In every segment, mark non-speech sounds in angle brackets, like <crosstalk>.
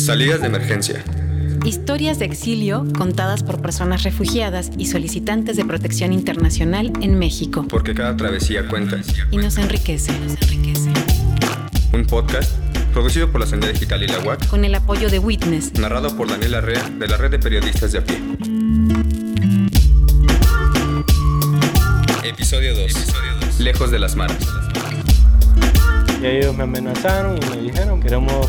Salidas de emergencia. Historias de exilio contadas por personas refugiadas y solicitantes de protección internacional en México. Porque cada travesía cuenta. Y nos enriquece. Nos enriquece. Un podcast producido por la Sendera Digital y la UAC. Con el apoyo de Witness. Narrado por Daniela Arrea de la Red de Periodistas de a pie. Episodio 2. Lejos de las maras. Y ellos me amenazaron y me dijeron, queremos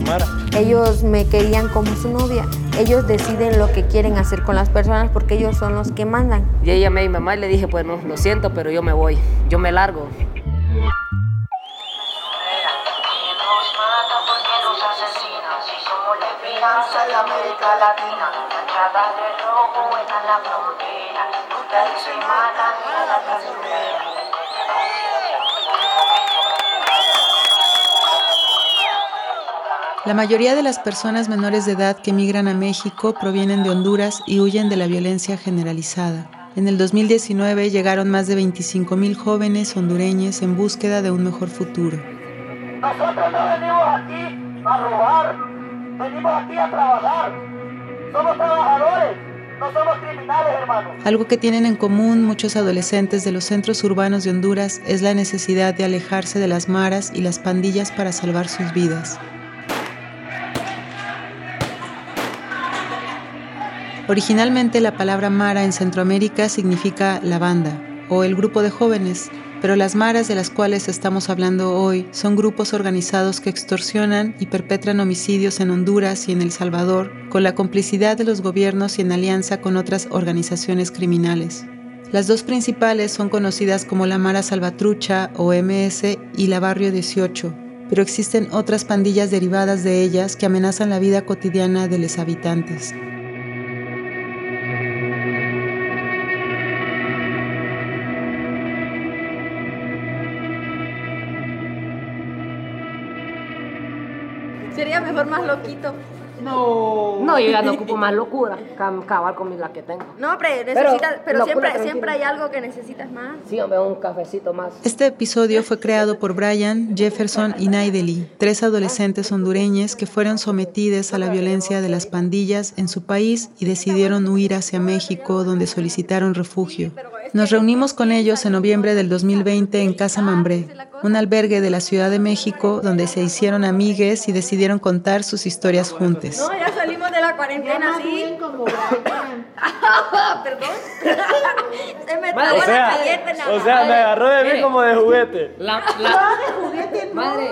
Mara. Ellos me querían como su novia. Ellos deciden lo que quieren hacer con las personas porque ellos son los que mandan. Y ella me mi mamá y le dije, bueno, lo siento, pero yo me voy, yo me largo. de América Latina, entrada de rojo en la frontera, ustedes se matan La mayoría de las personas menores de edad que migran a México provienen de Honduras y huyen de la violencia generalizada. En el 2019 llegaron más de 25.000 jóvenes hondureños en búsqueda de un mejor futuro. Nosotros no venimos aquí a robar, venimos aquí a trabajar. Somos trabajadores, no somos criminales, hermanos. Algo que tienen en común muchos adolescentes de los centros urbanos de Honduras es la necesidad de alejarse de las maras y las pandillas para salvar sus vidas. Originalmente la palabra Mara en Centroamérica significa la banda o el grupo de jóvenes, pero las maras de las cuales estamos hablando hoy son grupos organizados que extorsionan y perpetran homicidios en Honduras y en El Salvador con la complicidad de los gobiernos y en alianza con otras organizaciones criminales. Las dos principales son conocidas como la Mara Salvatrucha o MS y la Barrio 18, pero existen otras pandillas derivadas de ellas que amenazan la vida cotidiana de los habitantes. Más loquito. No. No, yo ya no <laughs> ocupo más locura. Cabal con la que tengo. No, pero, necesitas, pero, siempre, siempre hay algo que necesitas más. Sí, hombre, un cafecito más. Este episodio fue creado por Brian, Jefferson y Naideli, tres adolescentes hondureños que fueron sometidos a la violencia de las pandillas en su país y decidieron huir hacia México, donde solicitaron refugio. Nos reunimos con ellos en noviembre del 2020 en Casa Mambré, un albergue de la Ciudad de México donde se hicieron amigues y decidieron contar sus historias juntos. No, ya salimos de la cuarentena, sí. <laughs> Perdón. <laughs> Se me o sea, o sea, me agarró de mí como de juguete. La, la... de juguete, Madre.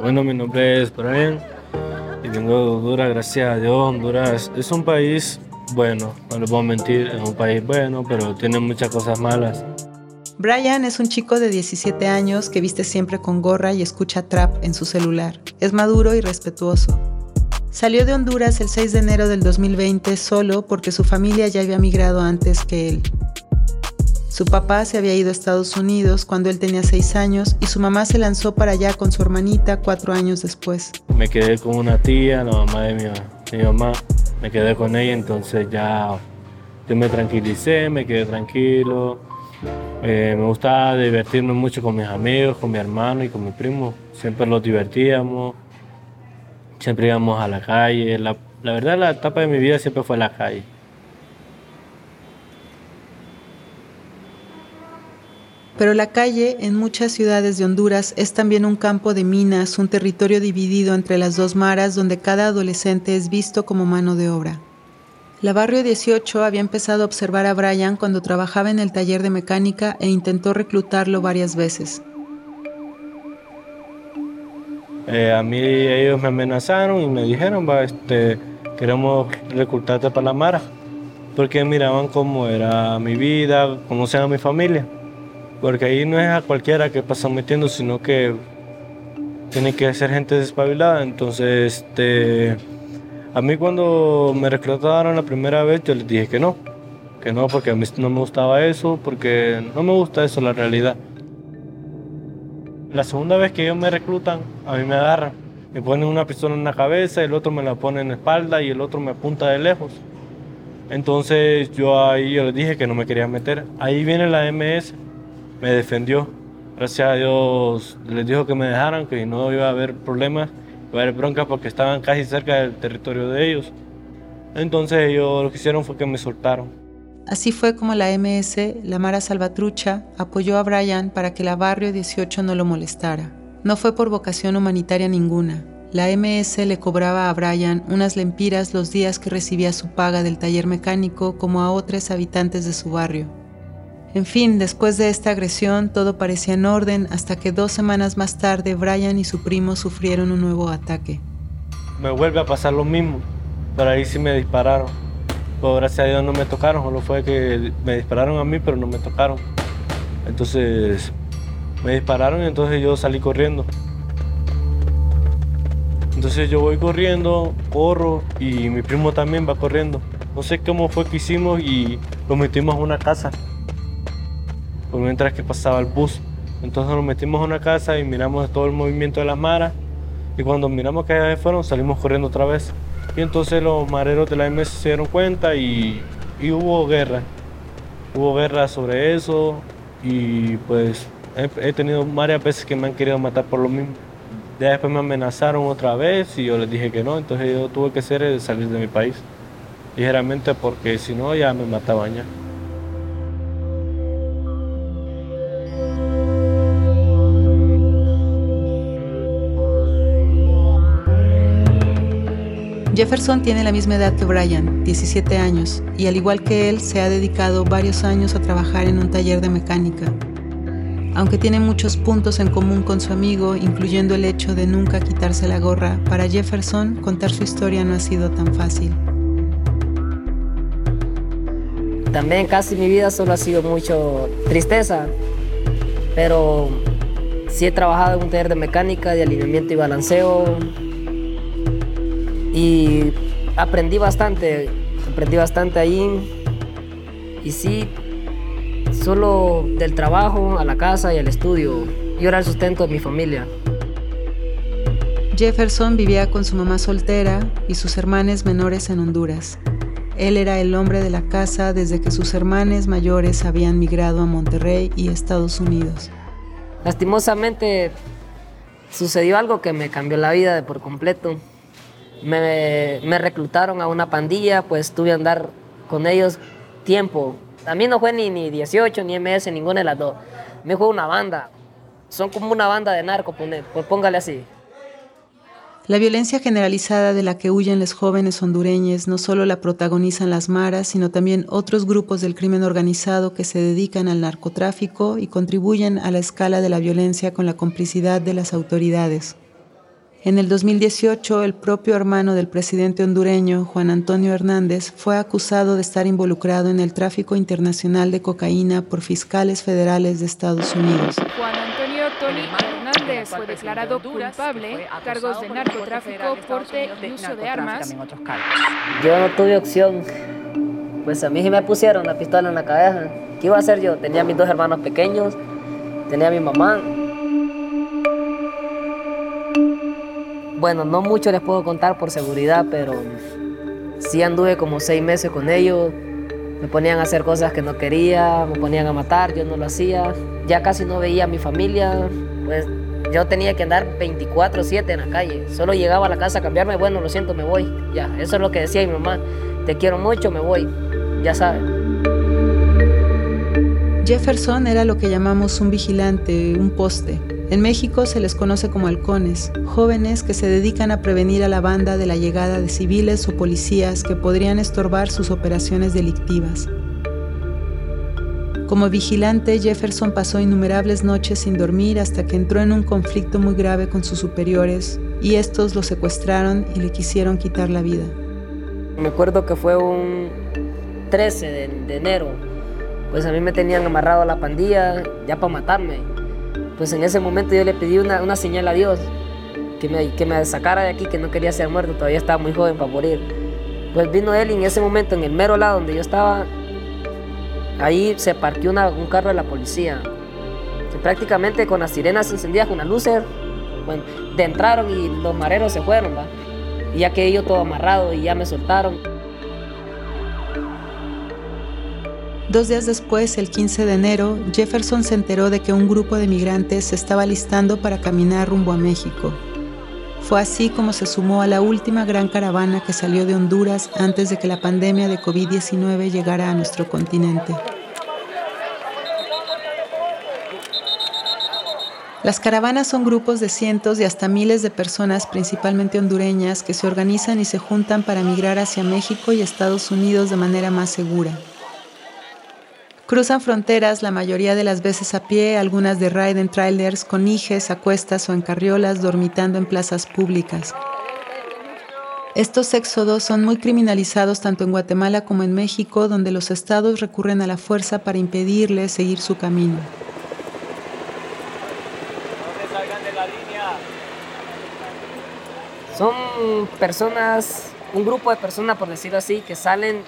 Bueno, mi nombre es Brian y vengo de Honduras, gracias a Dios. Honduras es un país bueno, no les puedo mentir, es un país bueno, pero tiene muchas cosas malas. Brian es un chico de 17 años que viste siempre con gorra y escucha trap en su celular. Es maduro y respetuoso. Salió de Honduras el 6 de enero del 2020 solo porque su familia ya había migrado antes que él. Su papá se había ido a Estados Unidos cuando él tenía 6 años y su mamá se lanzó para allá con su hermanita cuatro años después. Me quedé con una tía, la mamá de mi, mi mamá me quedé con ella, entonces ya yo me tranquilicé, me quedé tranquilo. Eh, me gustaba divertirme mucho con mis amigos, con mi hermano y con mi primo. Siempre los divertíamos, siempre íbamos a la calle. La, la verdad, la etapa de mi vida siempre fue la calle. Pero la calle en muchas ciudades de Honduras es también un campo de minas, un territorio dividido entre las dos maras donde cada adolescente es visto como mano de obra. La Barrio 18 había empezado a observar a Brian cuando trabajaba en el taller de mecánica e intentó reclutarlo varias veces. Eh, a mí ellos me amenazaron y me dijeron, va, este, queremos reclutarte para la Mara, porque miraban cómo era mi vida, cómo sea mi familia. Porque ahí no es a cualquiera que pasa metiendo, sino que tiene que ser gente despabilada. Entonces, este, a mí cuando me reclutaron la primera vez, yo les dije que no. Que no, porque a mí no me gustaba eso, porque no me gusta eso, la realidad. La segunda vez que ellos me reclutan, a mí me agarran. Me ponen una pistola en la cabeza, el otro me la pone en la espalda y el otro me apunta de lejos. Entonces yo ahí yo les dije que no me quería meter. Ahí viene la MS me defendió. Gracias a Dios les dijo que me dejaran, que no iba a haber problemas varias broncas porque estaban casi cerca del territorio de ellos. Entonces ellos lo que hicieron fue que me soltaron. Así fue como la MS, la Mara Salvatrucha, apoyó a Brian para que la Barrio 18 no lo molestara. No fue por vocación humanitaria ninguna. La MS le cobraba a Brian unas lempiras los días que recibía su paga del taller mecánico como a otros habitantes de su barrio. En fin, después de esta agresión todo parecía en orden hasta que dos semanas más tarde Brian y su primo sufrieron un nuevo ataque. Me vuelve a pasar lo mismo, pero ahí sí me dispararon. Pero gracias a Dios no me tocaron, solo fue que me dispararon a mí, pero no me tocaron. Entonces me dispararon y entonces yo salí corriendo. Entonces yo voy corriendo, corro y mi primo también va corriendo. No sé cómo fue que hicimos y lo metimos a una casa mientras que pasaba el bus. Entonces nos metimos a una casa y miramos todo el movimiento de las maras y cuando miramos que allá fueron salimos corriendo otra vez. Y entonces los mareros de la MS se dieron cuenta y, hubo guerra. Hubo guerra sobre eso y pues he, tenido varias veces que me han querido matar por lo mismo. Ya después me amenazaron otra vez y yo les dije que no, entonces yo tuve que ser salir de mi país. Ligeramente porque si no ya me mataban ya. Jefferson tiene la misma edad que Brian, 17 años, y al igual que él se ha dedicado varios años a trabajar en un taller de mecánica. Aunque tiene muchos puntos en común con su amigo, incluyendo el hecho de nunca quitarse la gorra, para Jefferson contar su historia no ha sido tan fácil. También casi mi vida solo ha sido mucho tristeza, pero sí he trabajado en un taller de mecánica, de alineamiento y balanceo, y aprendí bastante, aprendí bastante ahí. Y sí, solo del trabajo a la casa y al estudio. Yo era el sustento de mi familia. Jefferson vivía con su mamá soltera y sus hermanos menores en Honduras. Él era el hombre de la casa desde que sus hermanos mayores habían migrado a Monterrey y Estados Unidos. Lastimosamente sucedió algo que me cambió la vida de por completo me, reclutaron a una pandilla, pues tuve que andar con ellos tiempo. A mí no fue ni, ni 18 ni MS, ninguna de las dos. Me fue una banda. Son como una banda de narco, pues póngale así. La violencia generalizada de la que huyen los jóvenes hondureños no solo la protagonizan las maras, sino también otros grupos del crimen organizado que se dedican al narcotráfico y contribuyen a la escala de la violencia con la complicidad de las autoridades. En el 2018, el propio hermano del presidente hondureño, Juan Antonio Hernández, fue acusado de estar involucrado en el tráfico internacional de cocaína por fiscales federales de Estados Unidos. Juan Antonio Tony Hernández fue declarado culpable, cargos de narcotráfico, porte y uso de armas. Yo no tuve opción, pues a mí se me pusieron la pistola en la cabeza. ¿Qué iba a hacer yo? Tenía mis dos hermanos pequeños, tenía a mi mamá. Bueno, no mucho les puedo contar por seguridad, pero sí anduve como seis meses con ellos. Me ponían a hacer cosas que no quería, me ponían a matar, yo no lo hacía. Ya casi no veía a mi familia, pues yo tenía que andar 24/7 en la calle. Solo llegaba a la casa a cambiarme, bueno, lo siento, me voy. Ya, eso es lo que decía mi mamá. Te quiero mucho, me voy. Ya sabes. Jefferson era lo que llamamos un vigilante, un poste. En México se les conoce como halcones, jóvenes que se dedican a prevenir a la banda de la llegada de civiles o policías que podrían estorbar sus operaciones delictivas. Como vigilante, Jefferson pasó innumerables noches sin dormir hasta que entró en un conflicto muy grave con sus superiores y estos lo secuestraron y le quisieron quitar la vida. Me acuerdo que fue un 13 de, de enero, pues a mí me tenían amarrado a la pandilla ya para matarme pues en ese momento yo le pedí una, una señal a Dios, que me, que me sacara de aquí, que no quería ser muerto, todavía estaba muy joven para morir. Pues vino él y en ese momento, en el mero lado donde yo estaba, ahí se partió un carro de la policía. prácticamente con las sirenas encendidas, con las luces, bueno, de entraron y los mareros se fueron. Y ya quedé yo todo amarrado y ya me soltaron. Dos días después, el 15 de enero, Jefferson se enteró de que un grupo de migrantes se estaba listando para caminar rumbo a México. Fue así como se sumó a la última gran caravana que salió de Honduras antes de que la pandemia de COVID-19 llegara a nuestro continente. Las caravanas son grupos de cientos y hasta miles de personas, principalmente hondureñas, que se organizan y se juntan para migrar hacia México y Estados Unidos de manera más segura. Cruzan fronteras la mayoría de las veces a pie, algunas de ride trailers, con hijes, a cuestas o en carriolas, dormitando en plazas públicas. Estos éxodos son muy criminalizados tanto en Guatemala como en México, donde los estados recurren a la fuerza para impedirles seguir su camino. Son personas, un grupo de personas, por decirlo así, que salen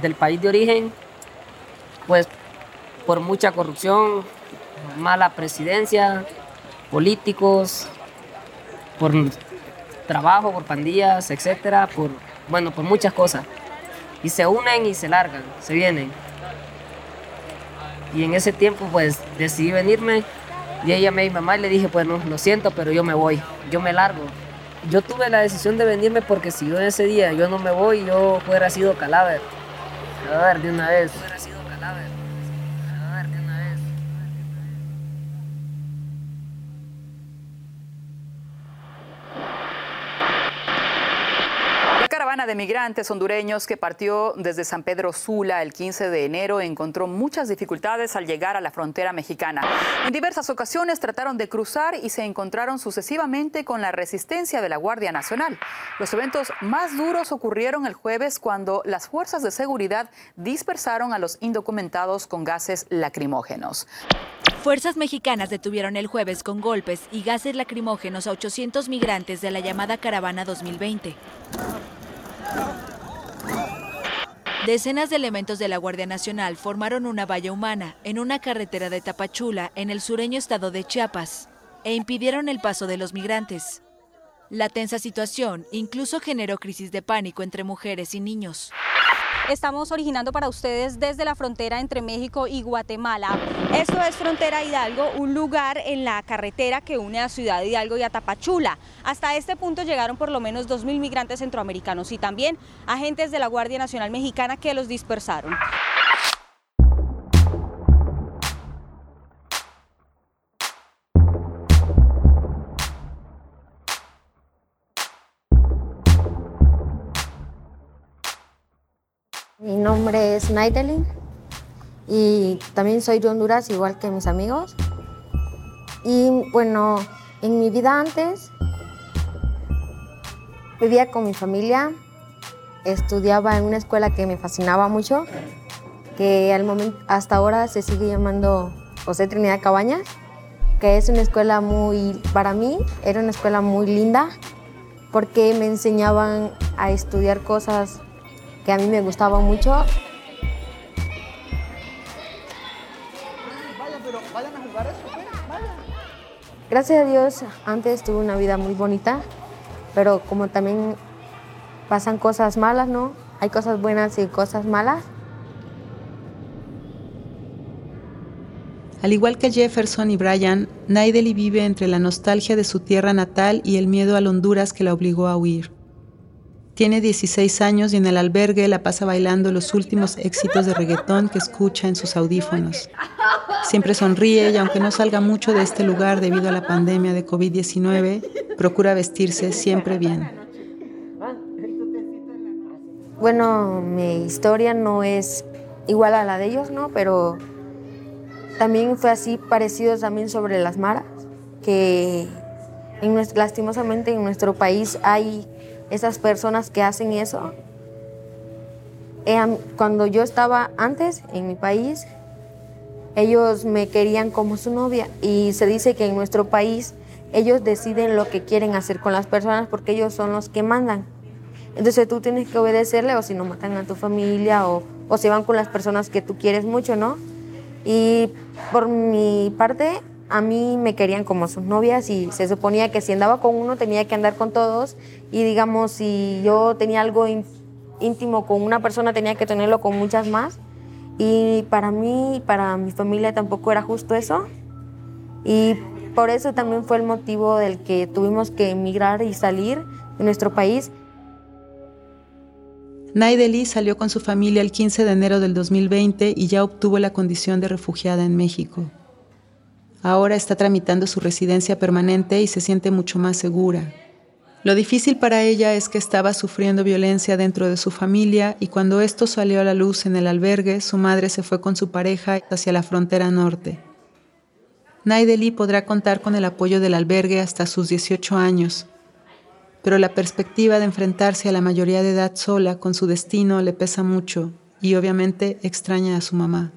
del país de origen, pues por mucha corrupción, mala presidencia, políticos, por trabajo, por pandillas, etcétera, por bueno, por muchas cosas. Y se unen y se largan, se vienen. Y en ese tiempo pues decidí venirme y ella me mi mamá y le dije, pues no, lo siento, pero yo me voy, yo me largo yo tuve la decisión de venirme porque si yo ese día yo no me voy, yo fuera sido cadáver. Cadáver de una vez. De migrantes hondureños que partió desde San Pedro Sula el 15 de enero encontró muchas dificultades al llegar a la frontera mexicana. En diversas ocasiones trataron de cruzar y se encontraron sucesivamente con la resistencia de la Guardia Nacional. Los eventos más duros ocurrieron el jueves cuando las fuerzas de seguridad dispersaron a los indocumentados con gases lacrimógenos. Fuerzas mexicanas detuvieron el jueves con golpes y gases lacrimógenos a 800 migrantes de la llamada Caravana 2020. Decenas de elementos de la Guardia Nacional formaron una valla humana en una carretera de Tapachula, en el sureño estado de Chiapas, e impidieron el paso de los migrantes. La tensa situación incluso generó crisis de pánico entre mujeres y niños estamos originando para ustedes desde la frontera entre México y Guatemala. Esto es Frontera Hidalgo, un lugar en la carretera que une a Ciudad Hidalgo y a Tapachula. Hasta este punto llegaron por lo menos 2.000 migrantes centroamericanos y también agentes de la Guardia Nacional Mexicana que los dispersaron. Mi nombre es Naidelin y también soy de Honduras, igual que mis amigos. Y bueno, en mi vida antes vivía con mi familia, estudiaba en una escuela que me fascinaba mucho, que al momento, hasta ahora se sigue llamando José Trinidad Cabañas, que es una escuela muy, para mí, era una escuela muy linda, porque me enseñaban a estudiar cosas que a mí me gustaba mucho. Gracias a Dios, antes tuve una vida muy bonita, pero como también pasan cosas malas, ¿no? Hay cosas buenas y cosas malas. Al igual que Jefferson y Brian, Naideli vive entre la nostalgia de su tierra natal y el miedo a Honduras que la obligó a huir. Tiene 16 años y en el albergue la pasa bailando los últimos éxitos de reggaetón que escucha en sus audífonos. Siempre sonríe y aunque no salga mucho de este lugar debido a la pandemia de COVID-19, procura vestirse siempre bien. Bueno, mi historia no es igual a la de ellos, ¿no? Pero también fue así parecido también sobre las maras, que lastimosamente en nuestro país hay esas personas que hacen eso. Cuando yo estaba antes en mi país, ellos me querían como su novia y se dice que en nuestro país ellos deciden lo que quieren hacer con las personas porque ellos son los que mandan. Entonces tú tienes que obedecerle o si no matan a tu familia o, o se van con las personas que tú quieres mucho, ¿no? Y por mi parte, a mí me querían como sus novias y se suponía que si andaba con uno tenía que andar con todos y digamos si yo tenía algo íntimo con una persona tenía que tenerlo con muchas más y para mí, para mi familia tampoco era justo eso y por eso también fue el motivo del que tuvimos que emigrar y salir de nuestro país. Naideli salió con su familia el 15 de enero del 2020 y ya obtuvo la condición de refugiada en México. Ahora está tramitando su residencia permanente y se siente mucho más segura. Lo difícil para ella es que estaba sufriendo violencia dentro de su familia y cuando esto salió a la luz en el albergue, su madre se fue con su pareja hacia la frontera norte. Naideli podrá contar con el apoyo del albergue hasta sus 18 años, pero la perspectiva de enfrentarse a la mayoría de edad sola con su destino le pesa mucho y obviamente extraña a su mamá.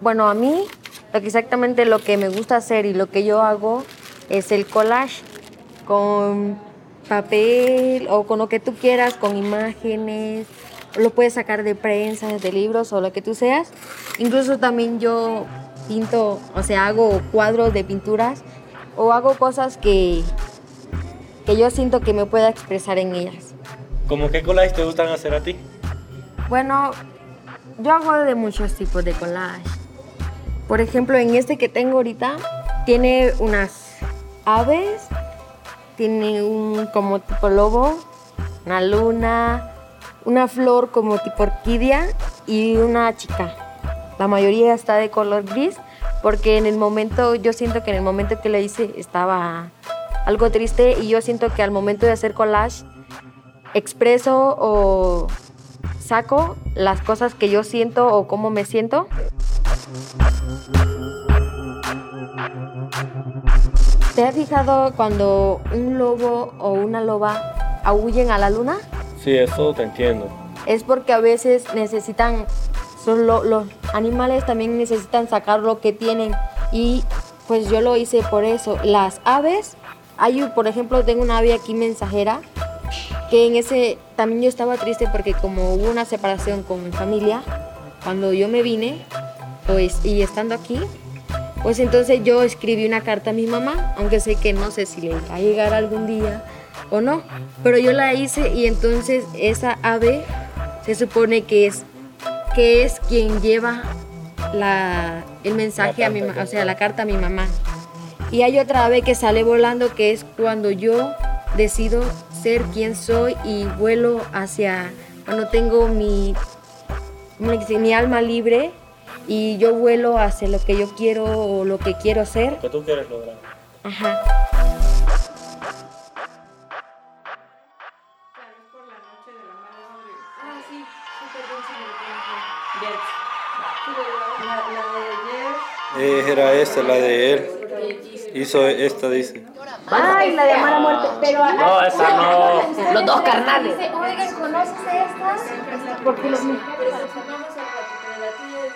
Bueno, a mí exactamente lo que me gusta hacer y lo que yo hago es el collage con papel o con lo que tú quieras, con imágenes, lo puedes sacar de prensa, de libros o lo que tú seas. Incluso también yo pinto, o sea, hago cuadros de pinturas o hago cosas que, que yo siento que me pueda expresar en ellas. ¿Cómo qué collage te gustan hacer a ti? Bueno, yo hago de muchos tipos de collage. Por ejemplo, en este que tengo ahorita, tiene unas aves, tiene un como tipo lobo, una luna, una flor como tipo orquídea y una chica. La mayoría está de color gris porque en el momento, yo siento que en el momento que le hice estaba algo triste y yo siento que al momento de hacer collage expreso o saco las cosas que yo siento o cómo me siento. ¿Te has fijado cuando un lobo o una loba aúllen a la luna? Sí, eso te entiendo. Es porque a veces necesitan, son los animales también necesitan sacar lo que tienen y pues yo lo hice por eso. Las aves, hay por ejemplo tengo una ave aquí mensajera que en ese también yo estaba triste porque como hubo una separación con mi familia, cuando yo me vine, pues y estando aquí, pues entonces yo escribí una carta a mi mamá, aunque sé que no sé si le va a llegar algún día o no, pero yo la hice y entonces esa ave se supone que es que es quien lleva la, el mensaje a mi, o sea, la carta a mi mamá. Y hay otra ave que sale volando que es cuando yo decido ser quien soy y vuelo hacia cuando tengo mi mi alma libre y yo vuelo hacia lo que yo quiero o lo que quiero ser. Lo que tú quieres lograr. Ajá. Eh, era esta, la de él. Hizo esta, dice. Ay, la de amar a muerte. Pero No, esa no. Los dos carnales. Oigan, ¿conoces estas? Porque los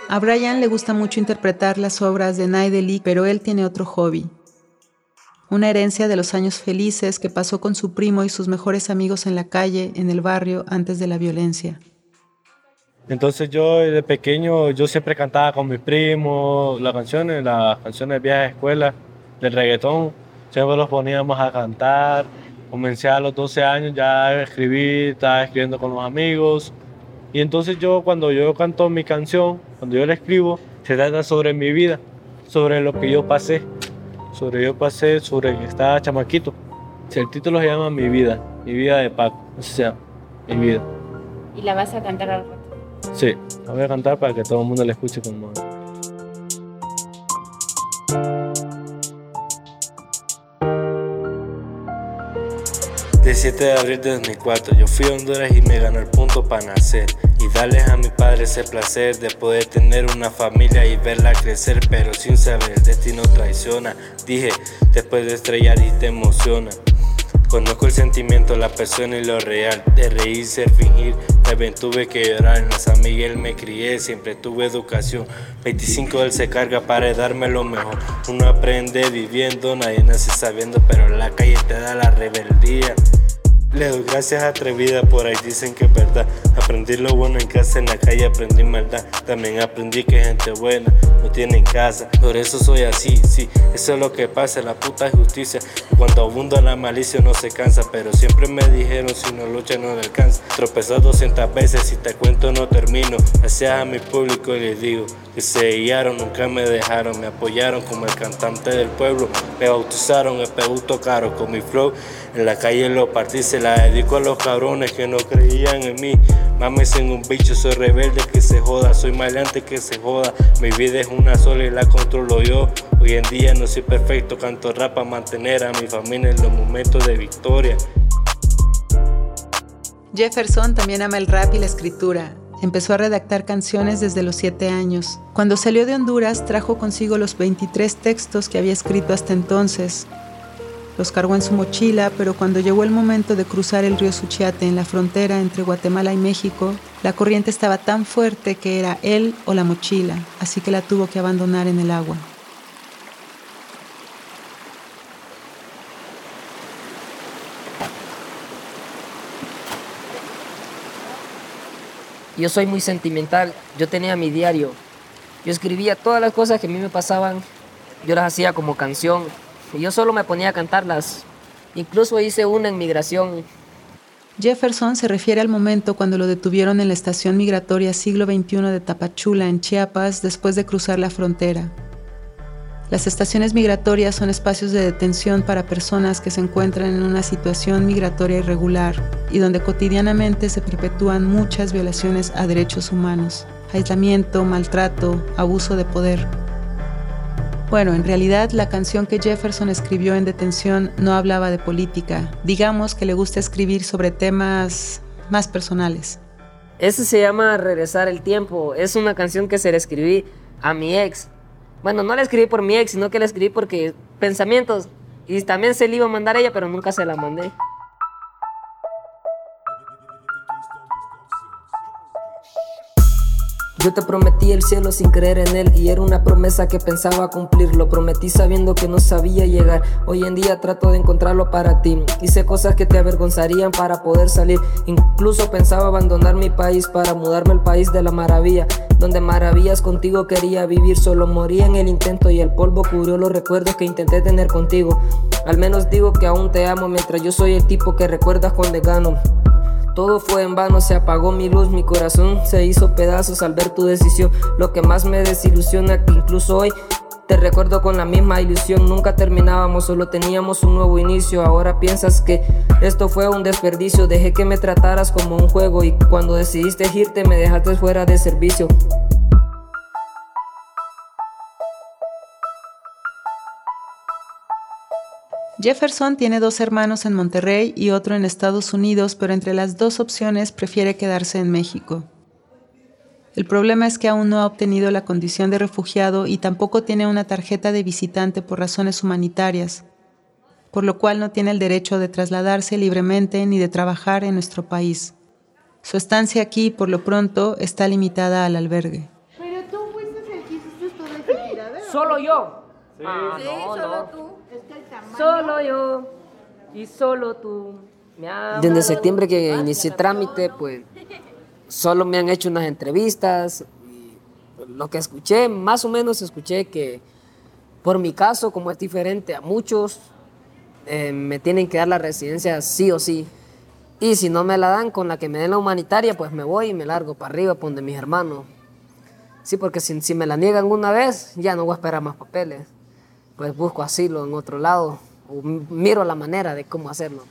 A Brian le gusta mucho interpretar las obras de Naideli, pero él tiene otro hobby. Una herencia de los años felices que pasó con su primo y sus mejores amigos en la calle, en el barrio, antes de la violencia. Entonces yo de pequeño, yo siempre cantaba con mis primos las canciones, las canciones de vieja escuela, del reggaetón. Siempre los poníamos a cantar. Comencé a los 12 años ya a escribir, estaba escribiendo con los amigos. Y entonces yo cuando yo canto mi canción, cuando yo la escribo, se trata sobre mi vida, sobre lo que yo pasé, sobre yo pasé, sobre que estaba chamaquito. El título se llama Mi vida, mi vida de Paco, o sea, mi vida. ¿Y la vas a cantar al rato? Sí, la voy a cantar para que todo el mundo la escuche como... De 7 de abril de 2004 yo fui a Honduras y me ganó el punto para nacer y darles a mi padre ese placer de poder tener una familia y verla crecer pero sin saber el destino traiciona. Dije después de estrellar y te emociona Conozco el sentimiento, la persona y lo real, de reír, ser, fingir. También tuve que llorar, en San Miguel me crié, siempre tuve educación. 25 él se carga para darme lo mejor. Uno aprende viviendo, nadie nace sabiendo, pero en la calle te da la rebeldía. Le doy gracias atrevida, por ahí dicen que es verdad. Aprendí lo bueno en casa, en la calle aprendí maldad. También aprendí que gente buena me tiene en casa. Por eso soy así, sí, eso es lo que pasa, la puta justicia. Cuando abunda la malicia no se cansa, pero siempre me dijeron si no lucha no le alcanza. Tropezó 200 veces, si te cuento no termino. Gracias a mi público y les digo que se guiaron, nunca me dejaron, me apoyaron como el cantante del pueblo. Me bautizaron, el peguto caro con mi flow. En la calle lo partí, se la dedico a los cabrones que no creían en mí. Mames en un bicho, soy rebelde que se joda, soy maleante que se joda. Mi vida es una sola y la controlo yo. Hoy en día no soy perfecto, canto rap para mantener a mi familia en los momentos de victoria. Jefferson también ama el rap y la escritura. Empezó a redactar canciones desde los 7 años. Cuando salió de Honduras trajo consigo los 23 textos que había escrito hasta entonces. Los cargó en su mochila, pero cuando llegó el momento de cruzar el río Suchiate en la frontera entre Guatemala y México, la corriente estaba tan fuerte que era él o la mochila, así que la tuvo que abandonar en el agua. Yo soy muy sentimental, yo tenía mi diario, yo escribía todas las cosas que a mí me pasaban, yo las hacía como canción, yo solo me ponía a cantarlas. Incluso hice una en migración. Jefferson se refiere al momento cuando lo detuvieron en la estación migratoria siglo XXI de Tapachula, en Chiapas, después de cruzar la frontera. Las estaciones migratorias son espacios de detención para personas que se encuentran en una situación migratoria irregular y donde cotidianamente se perpetúan muchas violaciones a derechos humanos, aislamiento, maltrato, abuso de poder. Bueno, en realidad la canción que Jefferson escribió en detención no hablaba de política. Digamos que le gusta escribir sobre temas más personales. Ese se llama Regresar el Tiempo. Es una canción que se le escribí a mi ex. Bueno, no la escribí por mi ex, sino que la escribí porque pensamientos. Y también se le iba a mandar a ella, pero nunca se la mandé. Yo te prometí el cielo sin creer en él y era una promesa que pensaba cumplir. Lo prometí sabiendo que no sabía llegar. Hoy en día trato de encontrarlo para ti. Hice cosas que te avergonzarían para poder salir. Incluso pensaba abandonar mi país para mudarme al país de la maravilla. Donde maravillas contigo quería vivir. Solo morí en el intento y el polvo cubrió los recuerdos que intenté tener contigo. Al menos digo que aún te amo mientras yo soy el tipo que recuerdas cuando gano. Todo fue en vano, se apagó mi luz, mi corazón se hizo pedazos al ver tu decisión. Lo que más me desilusiona que incluso hoy te recuerdo con la misma ilusión, nunca terminábamos, solo teníamos un nuevo inicio. Ahora piensas que esto fue un desperdicio, dejé que me trataras como un juego y cuando decidiste irte me dejaste fuera de servicio. Jefferson tiene dos hermanos en Monterrey y otro en Estados Unidos, pero entre las dos opciones prefiere quedarse en México. El problema es que aún no ha obtenido la condición de refugiado y tampoco tiene una tarjeta de visitante por razones humanitarias, por lo cual no tiene el derecho de trasladarse libremente ni de trabajar en nuestro país. Su estancia aquí, por lo pronto, está limitada al albergue. Pero tú fuiste el que hiciste todo ese tiradero. Solo yo. Sí, Ah, sí no, solo no. tú. Es que. Solo yo y solo tú. Desde septiembre que inicié trámite, pues solo me han hecho unas entrevistas. y Lo que escuché, más o menos escuché que por mi caso, como es diferente a muchos, eh, me tienen que dar la residencia sí o sí. Y si no me la dan con la que me den la humanitaria, pues me voy y me largo para arriba, por donde mis hermanos. Sí, porque si, si me la niegan una vez, ya no voy a esperar más papeles. Pues busco asilo en otro lado o miro la manera de cómo hacerlo.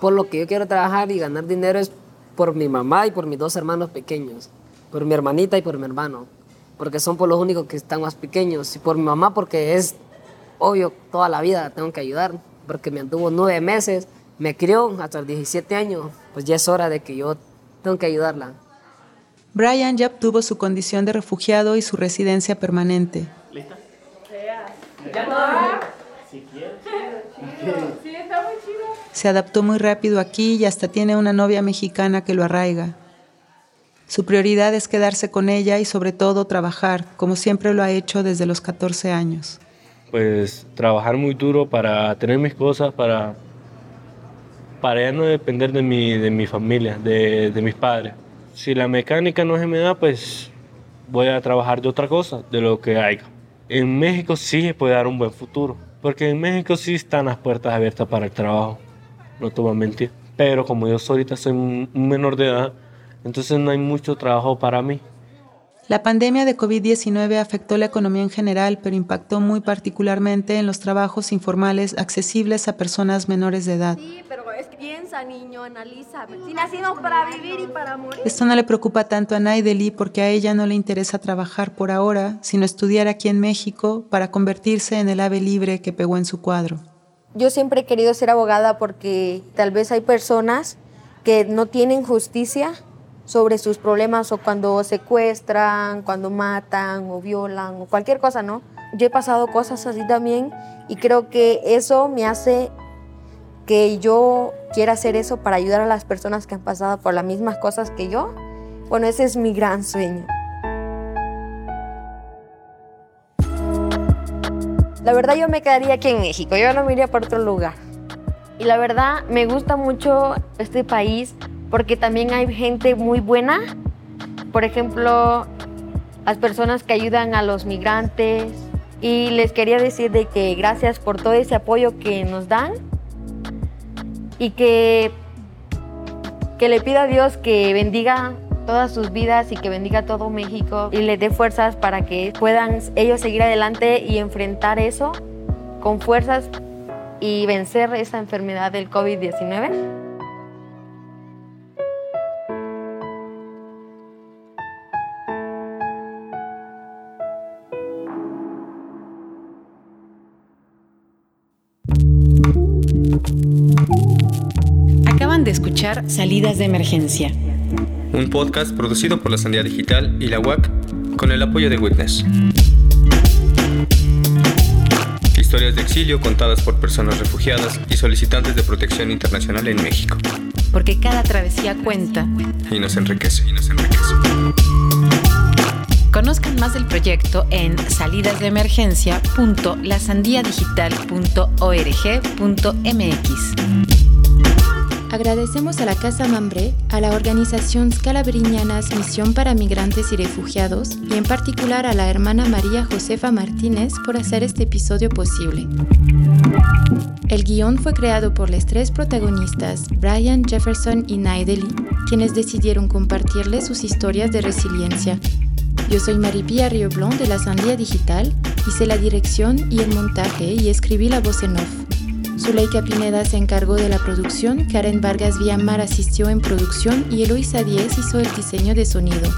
Por lo que yo quiero trabajar y ganar dinero es por mi mamá y por mis dos hermanos pequeños, por mi hermanita y por mi hermano, porque son por los únicos que están más pequeños, y por mi mamá porque es obvio, toda la vida tengo que ayudar, porque me anduvo nueve meses, me crió hasta los 17 años, pues ya es hora de que yo tengo que ayudarla. Brian ya obtuvo su condición de refugiado y su residencia permanente. Sí, está muy chido. Se adaptó muy rápido aquí y hasta tiene una novia mexicana que lo arraiga. Su prioridad es quedarse con ella y sobre todo trabajar, como siempre lo ha hecho desde los 14 años. Pues trabajar muy duro para tener mis cosas, para, para ya no depender de mi, de mi familia, de, de mis padres. Si la mecánica no se me da, pues voy a trabajar de otra cosa, de lo que haya. En México sí se puede dar un buen futuro, porque en México sí están las puertas abiertas para el trabajo, no te voy a mentir. Pero como yo ahorita soy un menor de edad, entonces no hay mucho trabajo para mí. La pandemia de COVID-19 afectó la economía en general, pero impactó muy particularmente en los trabajos informales accesibles a personas menores de edad. Sí, pero piensa, niño, analiza. Si nacimos para vivir y para morir. Esto no le preocupa tanto a Naideli porque a ella no le interesa trabajar por ahora, sino estudiar aquí en México para convertirse en el ave libre que pegó en su cuadro. Yo siempre he querido ser abogada porque tal vez hay personas que no tienen justicia sobre sus problemas o cuando secuestran, cuando matan o violan o cualquier cosa, ¿no? Yo he pasado cosas así también y creo que eso me hace que yo quiera hacer eso para ayudar a las personas que han pasado por las mismas cosas que yo. Bueno, ese es mi gran sueño. La verdad yo me quedaría aquí en México, yo no me iría por otro lugar. Y la verdad me gusta mucho este país porque también hay gente muy buena. Por ejemplo, las personas que ayudan a los migrantes. Y les quería decir de que gracias por todo ese apoyo que nos dan y que, que le pido a Dios que bendiga todas sus vidas y que bendiga todo México y les dé fuerzas para que puedan ellos seguir adelante y enfrentar eso con fuerzas y vencer esa enfermedad del COVID-19. Escuchar Salidas de Emergencia. Un podcast producido por la Sandía Digital y la UAC con el apoyo de Witness. Historias de exilio contadas por personas refugiadas y solicitantes de protección internacional en México. Porque cada travesía cuenta. Y nos enriquece. Y nos enriquece. Conozcan más del proyecto en salidasdeemergencia.lasandiadigital.org.mx. Agradecemos a la Casa Mambré, a la organización Scalabriñanas Misión para Migrantes y Refugiados y en particular a la hermana María Josefa Martínez por hacer este episodio posible. El guion fue creado por los tres protagonistas, Brian, Jefferson y Naideli, quienes decidieron compartirles sus historias de resiliencia. Yo soy Maripía Río Blond de la Sandía Digital, hice la dirección y el montaje y escribí la voz en off. Zuleika Pineda se encargó de la producción, Karen Vargas Villamar asistió en producción y Eloisa Díez hizo el diseño de sonido.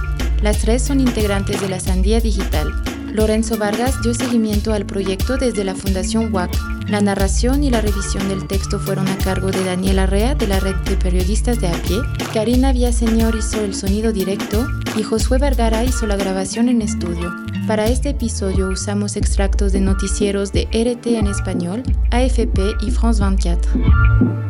Las tres son integrantes de la Sandía Digital. Lorenzo Vargas dio seguimiento al proyecto desde la Fundación WAC. La narración y la revisión del texto fueron a cargo de Daniela Rea de la Red de Periodistas de A Pie. Karina Villaseñor hizo el sonido directo y Josué Vergara hizo la grabación en estudio. Para este episodio usamos extractos de noticieros de RT en español, AFP y France 24.